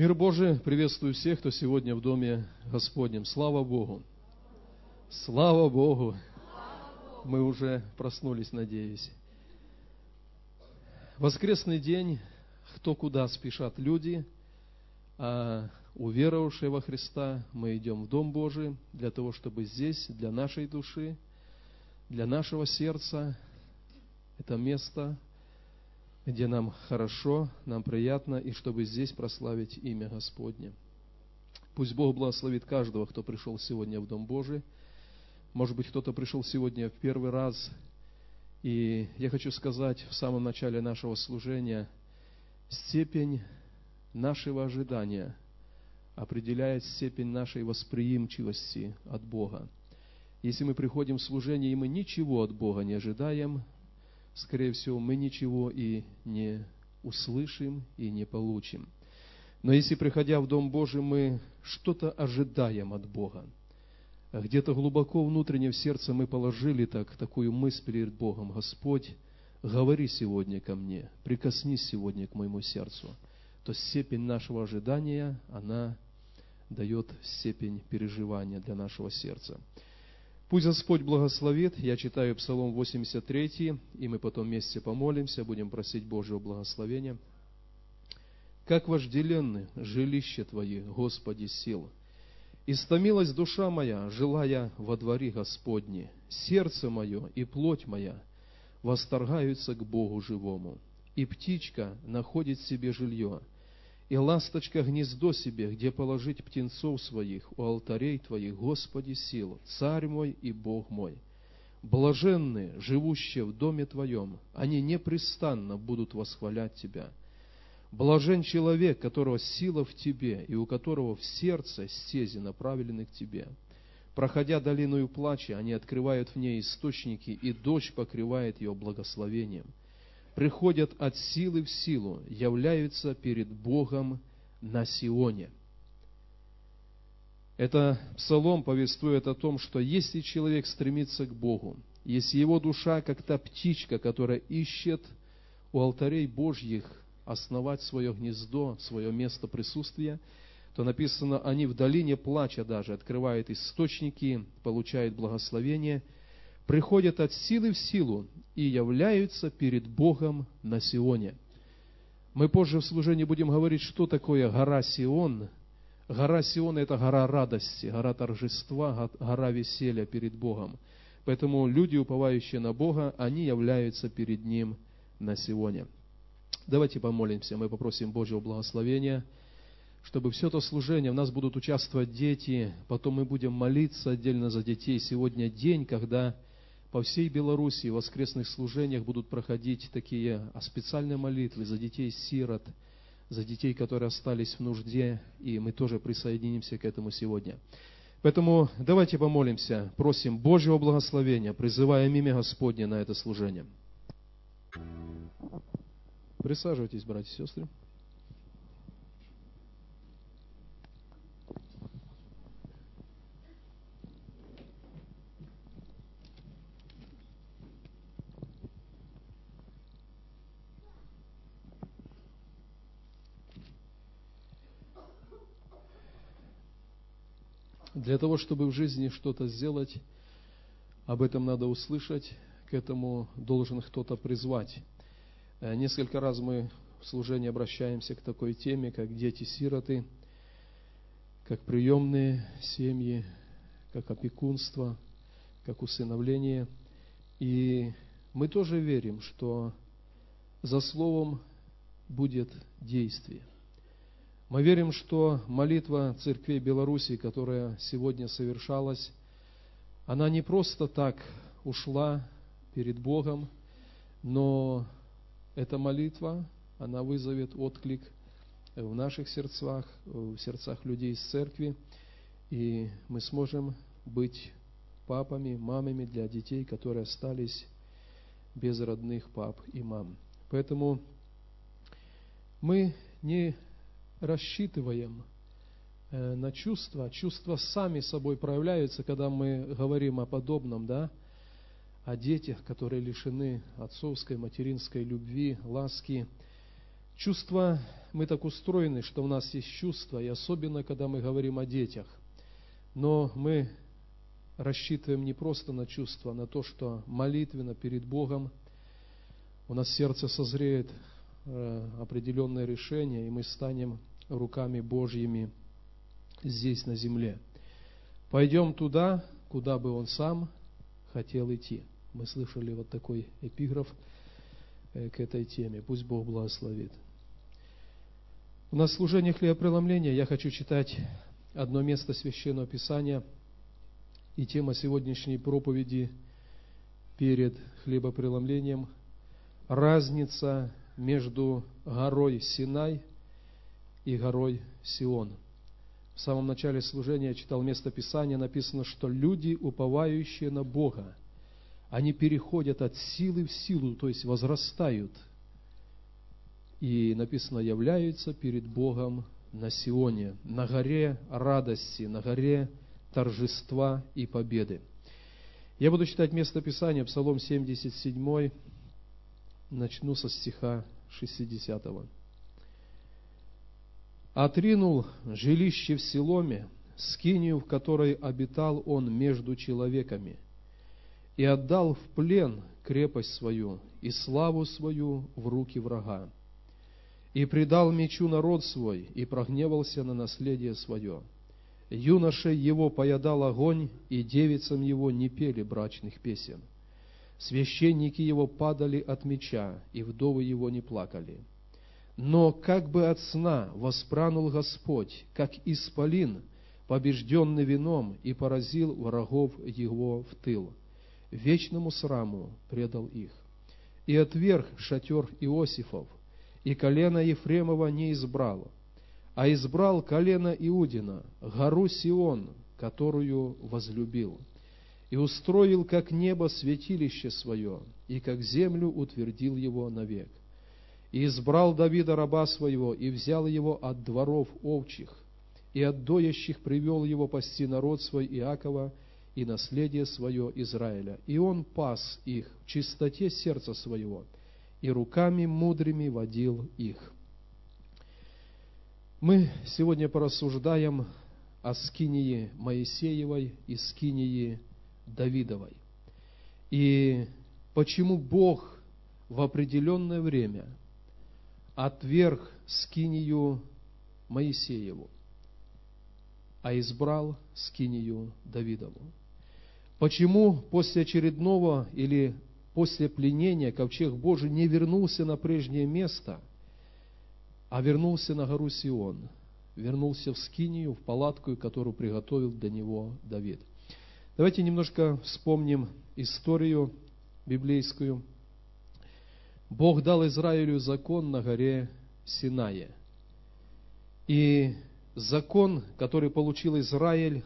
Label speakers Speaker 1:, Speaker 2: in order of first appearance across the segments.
Speaker 1: Мир Божий, приветствую всех, кто сегодня в Доме Господнем. Слава Богу! Слава Богу! Мы уже проснулись, надеюсь. Воскресный день, кто куда спешат люди, а уверовавшие во Христа мы идем в Дом Божий для того, чтобы здесь, для нашей души, для нашего сердца, это место – где нам хорошо, нам приятно, и чтобы здесь прославить имя Господне. Пусть Бог благословит каждого, кто пришел сегодня в Дом Божий. Может быть, кто-то пришел сегодня в первый раз. И я хочу сказать в самом начале нашего служения, степень нашего ожидания определяет степень нашей восприимчивости от Бога. Если мы приходим в служение, и мы ничего от Бога не ожидаем, скорее всего, мы ничего и не услышим и не получим. Но если, приходя в Дом Божий, мы что-то ожидаем от Бога, где-то глубоко внутренне в сердце мы положили так, такую мысль перед Богом, Господь, говори сегодня ко мне, прикоснись сегодня к моему сердцу, то степень нашего ожидания, она дает степень переживания для нашего сердца. Пусть Господь благословит. Я читаю Псалом 83, и мы потом вместе помолимся, будем просить Божьего благословения. «Как вожделенны жилище Твои, Господи, сил! Истомилась душа моя, желая во дворе Господне. Сердце мое и плоть моя восторгаются к Богу живому. И птичка находит себе жилье – и ласточка гнездо себе, где положить птенцов своих у алтарей Твоих, Господи сил, Царь мой и Бог мой. Блаженные, живущие в доме Твоем, они непрестанно будут восхвалять Тебя. Блажен человек, которого сила в Тебе, и у которого в сердце стези направлены к Тебе. Проходя долиною плача, они открывают в ней источники, и дождь покрывает ее благословением – приходят от силы в силу, являются перед Богом на Сионе. Это псалом повествует о том, что если человек стремится к Богу, если его душа, как та птичка, которая ищет у алтарей Божьих основать свое гнездо, свое место присутствия, то написано, они в долине плача даже открывают источники, получают благословение – приходят от силы в силу и являются перед Богом на Сионе. Мы позже в служении будем говорить, что такое гора Сион. Гора Сион – это гора радости, гора торжества, гора веселья перед Богом. Поэтому люди, уповающие на Бога, они являются перед Ним на Сионе. Давайте помолимся, мы попросим Божьего благословения, чтобы все это служение, в нас будут участвовать дети, потом мы будем молиться отдельно за детей. Сегодня день, когда по всей Беларуси в воскресных служениях будут проходить такие а, специальные молитвы за детей-сирот, за детей, которые остались в нужде, и мы тоже присоединимся к этому сегодня. Поэтому давайте помолимся, просим Божьего благословения, призывая имя Господне на это служение. Присаживайтесь, братья и сестры. Для того, чтобы в жизни что-то сделать, об этом надо услышать, к этому должен кто-то призвать. Э, несколько раз мы в служении обращаемся к такой теме, как дети-сироты, как приемные семьи, как опекунство, как усыновление. И мы тоже верим, что за словом будет действие. Мы верим, что молитва церквей Беларуси, которая сегодня совершалась, она не просто так ушла перед Богом, но эта молитва, она вызовет отклик в наших сердцах, в сердцах людей из церкви, и мы сможем быть папами, мамами для детей, которые остались без родных пап и мам. Поэтому мы не рассчитываем э, на чувства. Чувства сами собой проявляются, когда мы говорим о подобном, да, о детях, которые лишены отцовской, материнской любви, ласки. Чувства мы так устроены, что у нас есть чувства, и особенно, когда мы говорим о детях. Но мы рассчитываем не просто на чувства, а на то, что молитвенно перед Богом у нас сердце созреет определенное решение, и мы станем руками Божьими здесь, на земле. Пойдем туда, куда бы Он сам хотел идти. Мы слышали вот такой эпиграф э, к этой теме. Пусть Бог благословит. У нас служение хлебопреломления я хочу читать одно место Священного Писания – и тема сегодняшней проповеди перед хлебопреломлением – разница между горой Синай и горой Сион. В самом начале служения я читал место Писания, написано, что люди, уповающие на Бога, они переходят от силы в силу, то есть возрастают. И написано, являются перед Богом на Сионе, на горе радости, на горе торжества и победы. Я буду читать место Писания, Псалом 77, начну со стиха 60. «Отринул жилище в Силоме, скинию, в которой обитал он между человеками, и отдал в плен крепость свою и славу свою в руки врага, и предал мечу народ свой, и прогневался на наследие свое» Юношей его поедал огонь, и девицам его не пели брачных песен. Священники его падали от меча, и вдовы его не плакали. Но как бы от сна воспранул Господь, как исполин, побежденный вином, и поразил врагов его в тыл. Вечному сраму предал их. И отверг шатер Иосифов, и колено Ефремова не избрал, а избрал колено Иудина, гору Сион, которую возлюбил, и устроил, как небо, святилище свое, и как землю утвердил его навек. И избрал Давида раба своего, и взял его от дворов овчих, и от доящих привел его пасти народ свой Иакова и наследие свое Израиля. И он пас их в чистоте сердца своего, и руками мудрыми водил их. Мы сегодня порассуждаем о скинии Моисеевой и скинии Давидовой. И почему Бог в определенное время отверг скинию Моисееву, а избрал скинию Давидову. Почему после очередного или после пленения ковчег Божий не вернулся на прежнее место – а вернулся на гору Сион, вернулся в Скинию, в палатку, которую приготовил для него Давид. Давайте немножко вспомним историю библейскую. Бог дал Израилю закон на горе Синае. И закон, который получил Израиль,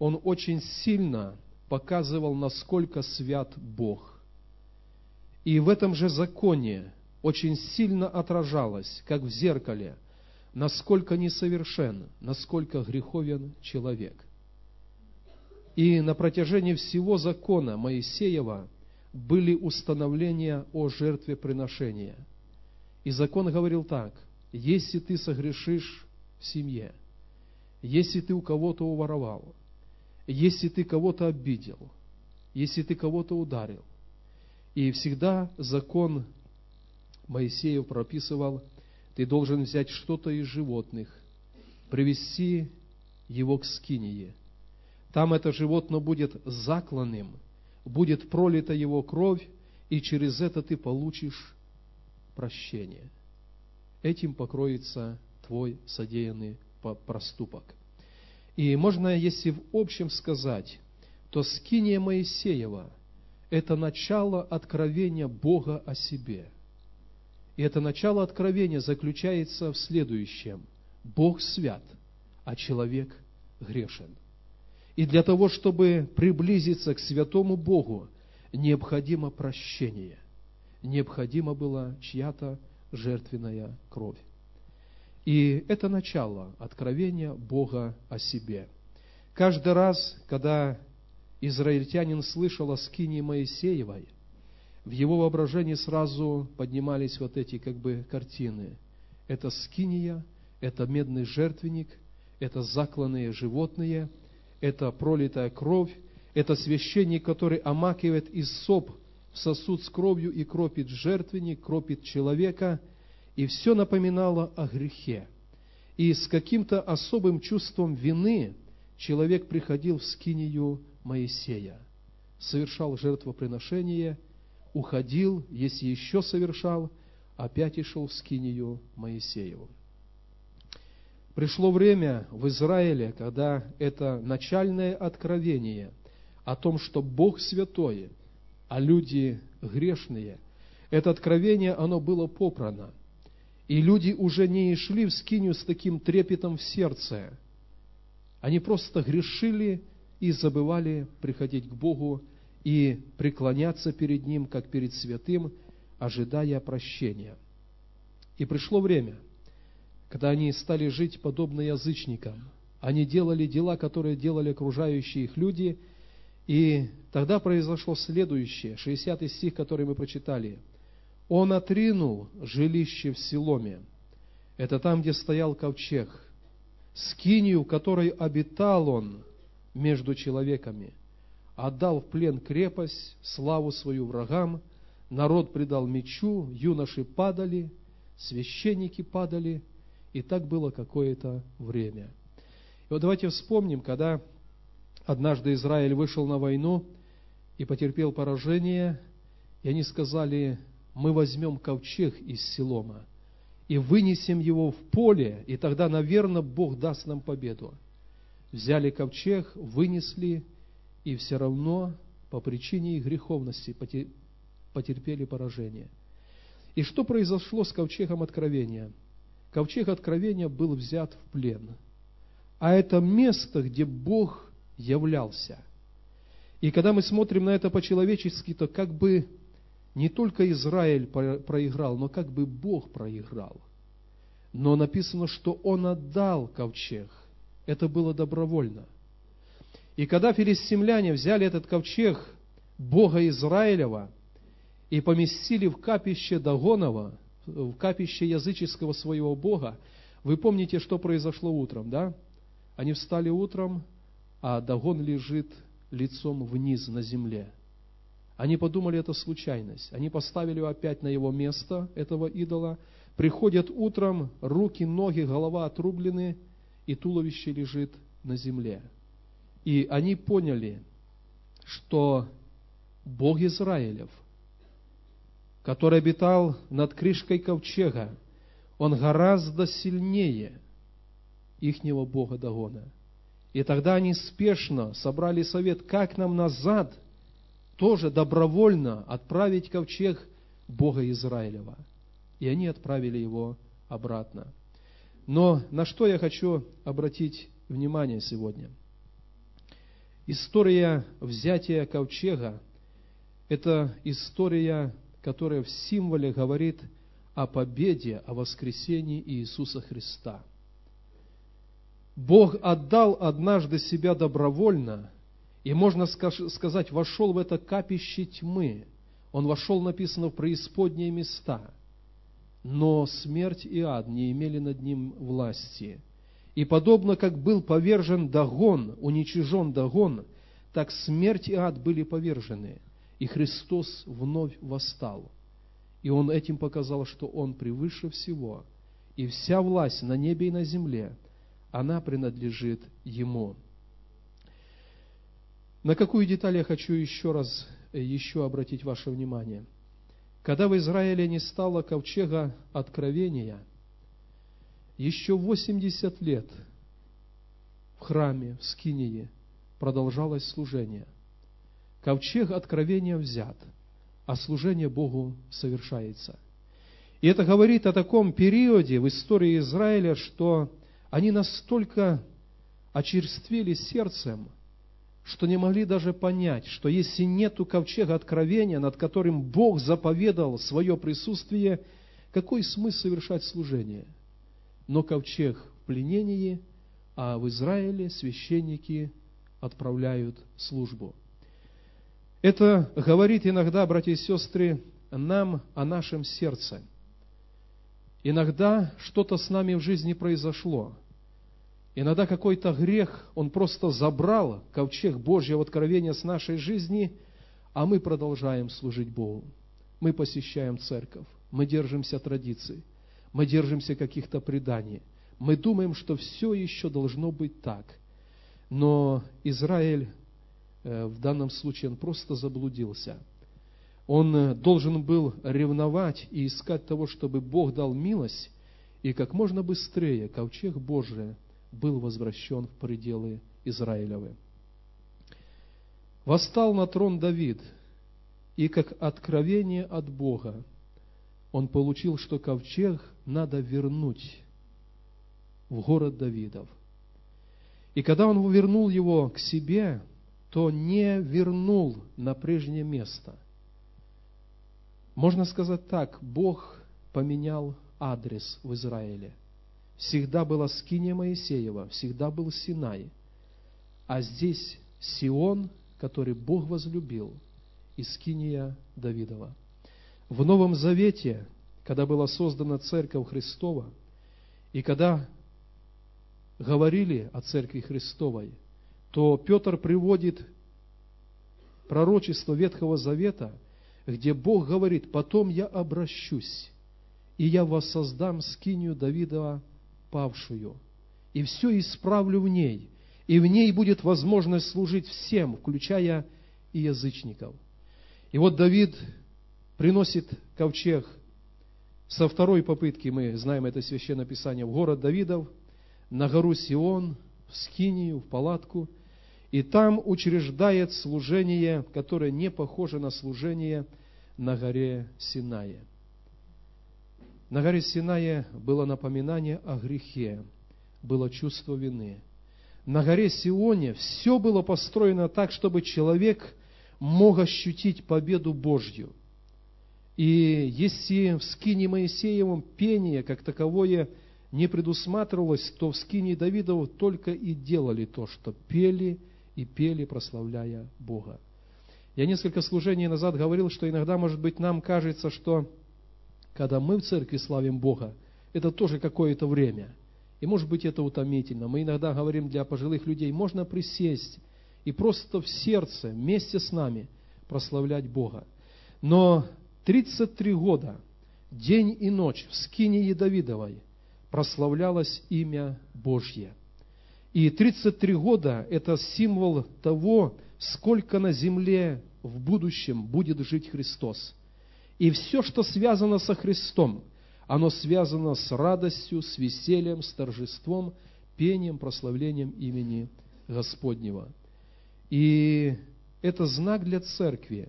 Speaker 1: он очень сильно показывал, насколько свят Бог. И в этом же законе очень сильно отражалось, как в зеркале, насколько несовершен, насколько греховен человек. И на протяжении всего закона Моисеева были установления о жертве приношения. И закон говорил так, если ты согрешишь в семье, если ты у кого-то уворовал, если ты кого-то обидел, если ты кого-то ударил, и всегда закон Моисеев прописывал, ты должен взять что-то из животных, привести его к скинии. Там это животное будет закланным, будет пролита его кровь, и через это ты получишь прощение. Этим покроется твой содеянный проступок. И можно, если в общем сказать, то скиния Моисеева – это начало откровения Бога о себе – и это начало откровения заключается в следующем. Бог свят, а человек грешен. И для того, чтобы приблизиться к святому Богу, необходимо прощение. Необходима была чья-то жертвенная кровь. И это начало откровения Бога о себе. Каждый раз, когда израильтянин слышал о скине Моисеевой, в его воображении сразу поднимались вот эти как бы картины. Это скиния, это медный жертвенник, это закланные животные, это пролитая кровь, это священник, который омакивает из соп в сосуд с кровью и кропит жертвенник, кропит человека, и все напоминало о грехе. И с каким-то особым чувством вины человек приходил в скинию Моисея, совершал жертвоприношение, уходил, если еще совершал, опять и шел в скинию Моисееву. Пришло время в Израиле, когда это начальное откровение о том, что Бог святой, а люди грешные, это откровение, оно было попрано. И люди уже не шли в скинию с таким трепетом в сердце. Они просто грешили и забывали приходить к Богу и преклоняться перед Ним, как перед святым, ожидая прощения. И пришло время – когда они стали жить подобно язычникам. Они делали дела, которые делали окружающие их люди, и тогда произошло следующее, 60 стих, который мы прочитали. «Он отринул жилище в Силоме». Это там, где стоял ковчег. Скинию, которой обитал он между человеками. Отдал в плен крепость, славу свою врагам, народ предал мечу, юноши падали, священники падали – и так было какое-то время. И вот давайте вспомним, когда однажды Израиль вышел на войну и потерпел поражение, и они сказали, мы возьмем ковчег из Силома и вынесем его в поле, и тогда, наверное, Бог даст нам победу. Взяли ковчег, вынесли, и все равно по причине их греховности потерпели поражение. И что произошло с ковчегом откровения – ковчег откровения был взят в плен. А это место, где Бог являлся. И когда мы смотрим на это по-человечески, то как бы не только Израиль проиграл, но как бы Бог проиграл. Но написано, что Он отдал ковчег. Это было добровольно. И когда филистимляне взяли этот ковчег Бога Израилева и поместили в капище Дагонова, в капище языческого своего бога, вы помните, что произошло утром, да? Они встали утром, а Дагон лежит лицом вниз на земле. Они подумали, это случайность. Они поставили его опять на его место, этого идола. Приходят утром, руки, ноги, голова отрублены, и туловище лежит на земле. И они поняли, что Бог Израилев – который обитал над крышкой ковчега, он гораздо сильнее ихнего бога Дагона. И тогда они спешно собрали совет, как нам назад тоже добровольно отправить ковчег Бога Израилева. И они отправили его обратно. Но на что я хочу обратить внимание сегодня? История взятия ковчега – это история которая в символе говорит о победе, о воскресении Иисуса Христа. Бог отдал однажды себя добровольно, и, можно сказать, вошел в это капище тьмы. Он вошел, написано, в преисподние места. Но смерть и ад не имели над ним власти. И подобно как был повержен Дагон, уничижен Дагон, так смерть и ад были повержены – и Христос вновь восстал. И Он этим показал, что Он превыше всего. И вся власть на небе и на земле, она принадлежит Ему. На какую деталь я хочу еще раз еще обратить ваше внимание? Когда в Израиле не стало ковчега откровения, еще 80 лет в храме, в Скинии продолжалось служение. Ковчег откровения взят, а служение Богу совершается. И это говорит о таком периоде в истории Израиля, что они настолько очерствели сердцем, что не могли даже понять, что если нету ковчега откровения, над которым Бог заповедал свое присутствие, какой смысл совершать служение? Но ковчег в пленении, а в Израиле священники отправляют службу – это говорит иногда, братья и сестры, нам о нашем сердце. Иногда что-то с нами в жизни произошло. Иногда какой-то грех, он просто забрал ковчег Божьего откровения с нашей жизни, а мы продолжаем служить Богу. Мы посещаем церковь, мы держимся традиций, мы держимся каких-то преданий. Мы думаем, что все еще должно быть так. Но Израиль в данном случае, он просто заблудился – он э, должен был ревновать и искать того, чтобы Бог дал милость, и как можно быстрее ковчег Божий был возвращен в пределы Израилевы. Восстал на трон Давид, и как откровение от Бога он получил, что ковчег надо вернуть в город Давидов. И когда он вернул его к себе, то не вернул на прежнее место – можно сказать так, Бог поменял адрес в Израиле. Всегда была скиния Моисеева, всегда был Синай. А здесь Сион, который Бог возлюбил, и скиния Давидова. В Новом Завете, когда была создана Церковь Христова, и когда говорили о Церкви Христовой, то Петр приводит пророчество Ветхого Завета – где Бог говорит, потом я обращусь, и я воссоздам скинию Давида павшую, и все исправлю в ней, и в ней будет возможность служить всем, включая и язычников. И вот Давид приносит ковчег со второй попытки, мы знаем это священное писание, в город Давидов, на гору Сион, в Скинию, в палатку – и там учреждает служение, которое не похоже на служение на горе Синае. На горе Синае было напоминание о грехе, было чувство вины. На горе Сионе все было построено так, чтобы человек мог ощутить победу Божью. И если в скине Моисеевом пение как таковое не предусматривалось, то в скине Давидова только и делали то, что пели – и пели, прославляя Бога. Я несколько служений назад говорил, что иногда, может быть, нам кажется, что когда мы в церкви славим Бога, это тоже какое-то время. И может быть это утомительно. Мы иногда говорим для пожилых людей, можно присесть и просто в сердце вместе с нами прославлять Бога. Но 33 года, день и ночь в скине Давидовой прославлялось имя Божье – и 33 года – это символ того, сколько на земле в будущем будет жить Христос. И все, что связано со Христом, оно связано с радостью, с весельем, с торжеством, пением, прославлением имени Господнего. И это знак для церкви.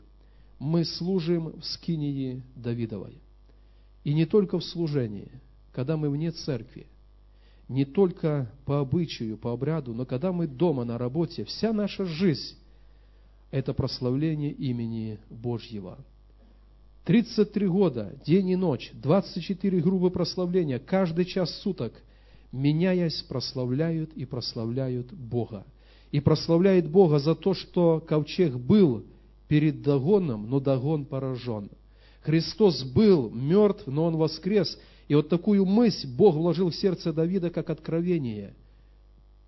Speaker 1: Мы служим в скинии Давидовой. И не только в служении, когда мы вне церкви – не только по обычаю, по обряду, но когда мы дома на работе, вся наша жизнь – это прославление имени Божьего. 33 года, день и ночь, 24 грубые прославления, каждый час суток, меняясь, прославляют и прославляют Бога. И прославляет Бога за то, что ковчег был перед Дагоном, но Дагон поражен. Христос был мертв, но Он воскрес – и вот такую мысль Бог вложил в сердце Давида как откровение.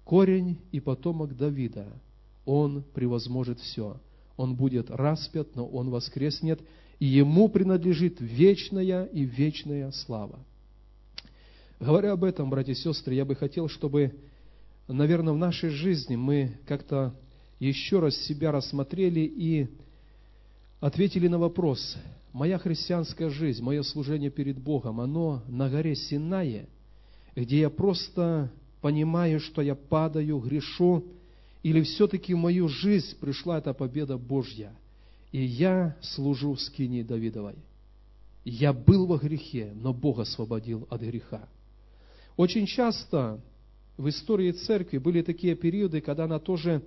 Speaker 1: Корень и потомок Давида, он превозможет все. Он будет распят, но он воскреснет, и ему принадлежит вечная и вечная слава. Говоря об этом, братья и сестры, я бы хотел, чтобы, наверное, в нашей жизни мы как-то еще раз себя рассмотрели и ответили на вопрос, моя христианская жизнь, мое служение перед Богом, оно на горе Синае, где я просто понимаю, что я падаю, грешу, или все-таки в мою жизнь пришла эта победа Божья, и я служу в скине Давидовой. Я был во грехе, но Бог освободил от греха. Очень часто в истории церкви были такие периоды, когда она тоже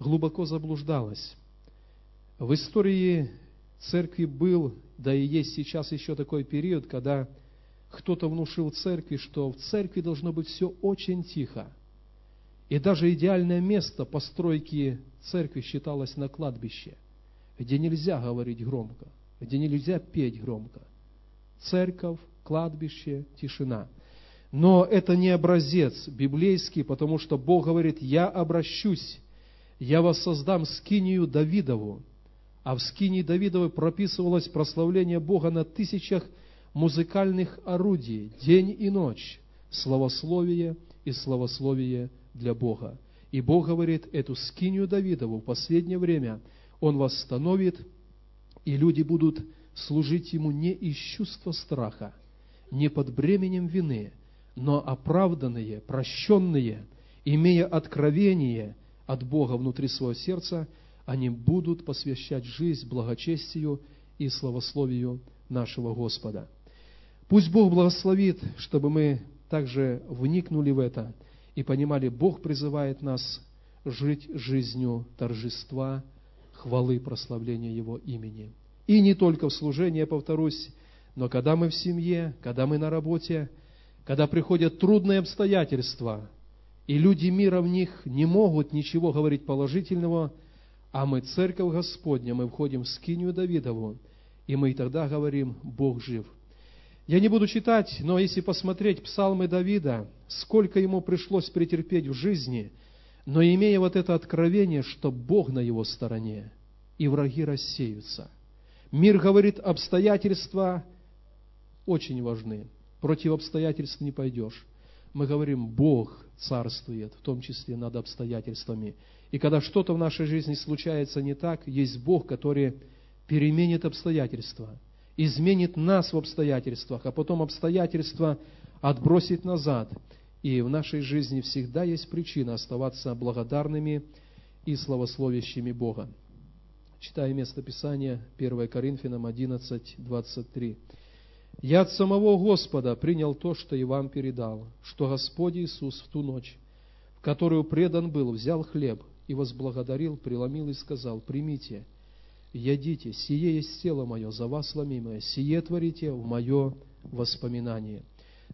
Speaker 1: глубоко заблуждалась. В истории церкви был да и есть сейчас еще такой период, когда кто-то внушил церкви, что в церкви должно быть все очень тихо. И даже идеальное место постройки церкви считалось на кладбище, где нельзя говорить громко, где нельзя петь громко. церковь, кладбище, тишина. Но это не образец библейский, потому что Бог говорит, я обращусь, я воссоздам скинию Давидову. А в скинии Давидовой прописывалось прославление Бога на тысячах музыкальных орудий, день и ночь, славословие и славословие для Бога. И Бог говорит, эту скинию Давидову в последнее время Он восстановит, и люди будут служить Ему не из чувства страха, не под бременем вины, но оправданные, прощенные, имея откровение от Бога внутри своего сердца, они будут посвящать жизнь благочестию и славословию нашего Господа. Пусть Бог благословит, чтобы мы также вникнули в это и понимали, Бог призывает нас жить жизнью торжества, хвалы, прославления Его имени. И не только в служении, я повторюсь, но когда мы в семье, когда мы на работе, когда приходят трудные обстоятельства, и люди мира в них не могут ничего говорить положительного, а мы, Церковь Господня, мы входим в скинию Давидову, и мы и тогда говорим, Бог жив. Я не буду читать, но если посмотреть псалмы Давида, сколько ему пришлось претерпеть в жизни, но имея вот это откровение, что Бог на его стороне, и враги рассеются. Мир говорит, обстоятельства очень важны против обстоятельств не пойдешь. Мы говорим, Бог царствует, в том числе над обстоятельствами. И когда что-то в нашей жизни случается не так, есть Бог, который переменит обстоятельства, изменит нас в обстоятельствах, а потом обстоятельства отбросит назад. И в нашей жизни всегда есть причина оставаться благодарными и славословящими Бога. Читаю место Писания 1 Коринфянам 11, 23. Я от самого Господа принял то, что и вам передал, что Господь Иисус в ту ночь, в которую предан был, взял хлеб и возблагодарил, преломил и сказал, «Примите, ядите, сие есть тело мое, за вас ломимое, сие творите в мое воспоминание».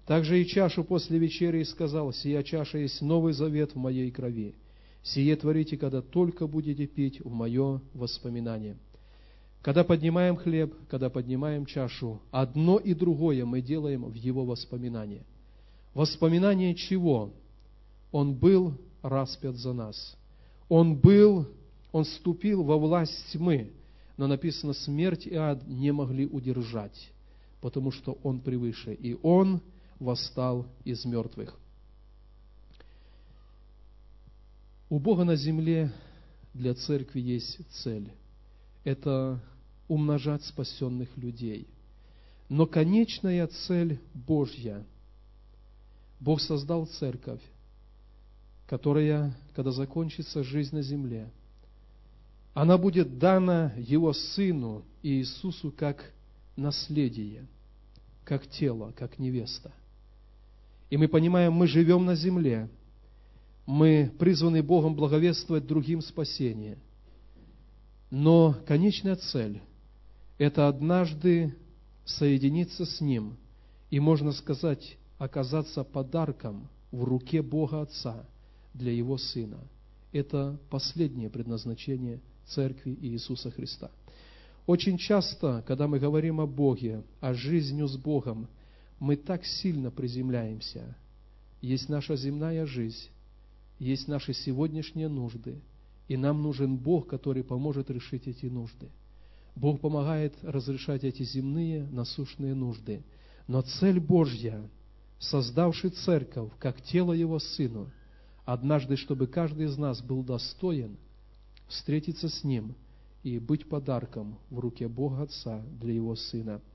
Speaker 1: Также и чашу после вечери сказал, «Сия чаша есть новый завет в моей крови. Сие творите, когда только будете пить в мое воспоминание». Когда поднимаем хлеб, когда поднимаем чашу, одно и другое мы делаем в Его воспоминание. Воспоминание чего? Он был распят за нас. Он был, Он ступил во власть тьмы, но написано, смерть и ад не могли удержать, потому что Он превыше, и Он восстал из мертвых. У Бога на земле для церкви есть цель. Это умножать спасенных людей. Но конечная цель Божья. Бог создал церковь, которая, когда закончится жизнь на земле, она будет дана Его Сыну Иисусу как наследие, как тело, как невеста. И мы понимаем, мы живем на земле, мы призваны Богом благовествовать другим спасение. Но конечная цель – это однажды соединиться с Ним и, можно сказать, оказаться подарком в руке Бога Отца для Его Сына. Это последнее предназначение Церкви Иисуса Христа. Очень часто, когда мы говорим о Боге, о жизни с Богом, мы так сильно приземляемся. Есть наша земная жизнь, есть наши сегодняшние нужды, и нам нужен Бог, который поможет решить эти нужды – Бог помогает разрешать эти земные насущные нужды. Но цель Божья, создавший церковь, как тело Его Сыну, однажды, чтобы каждый из нас был достоин встретиться с Ним и быть подарком в руке Бога Отца для Его Сына –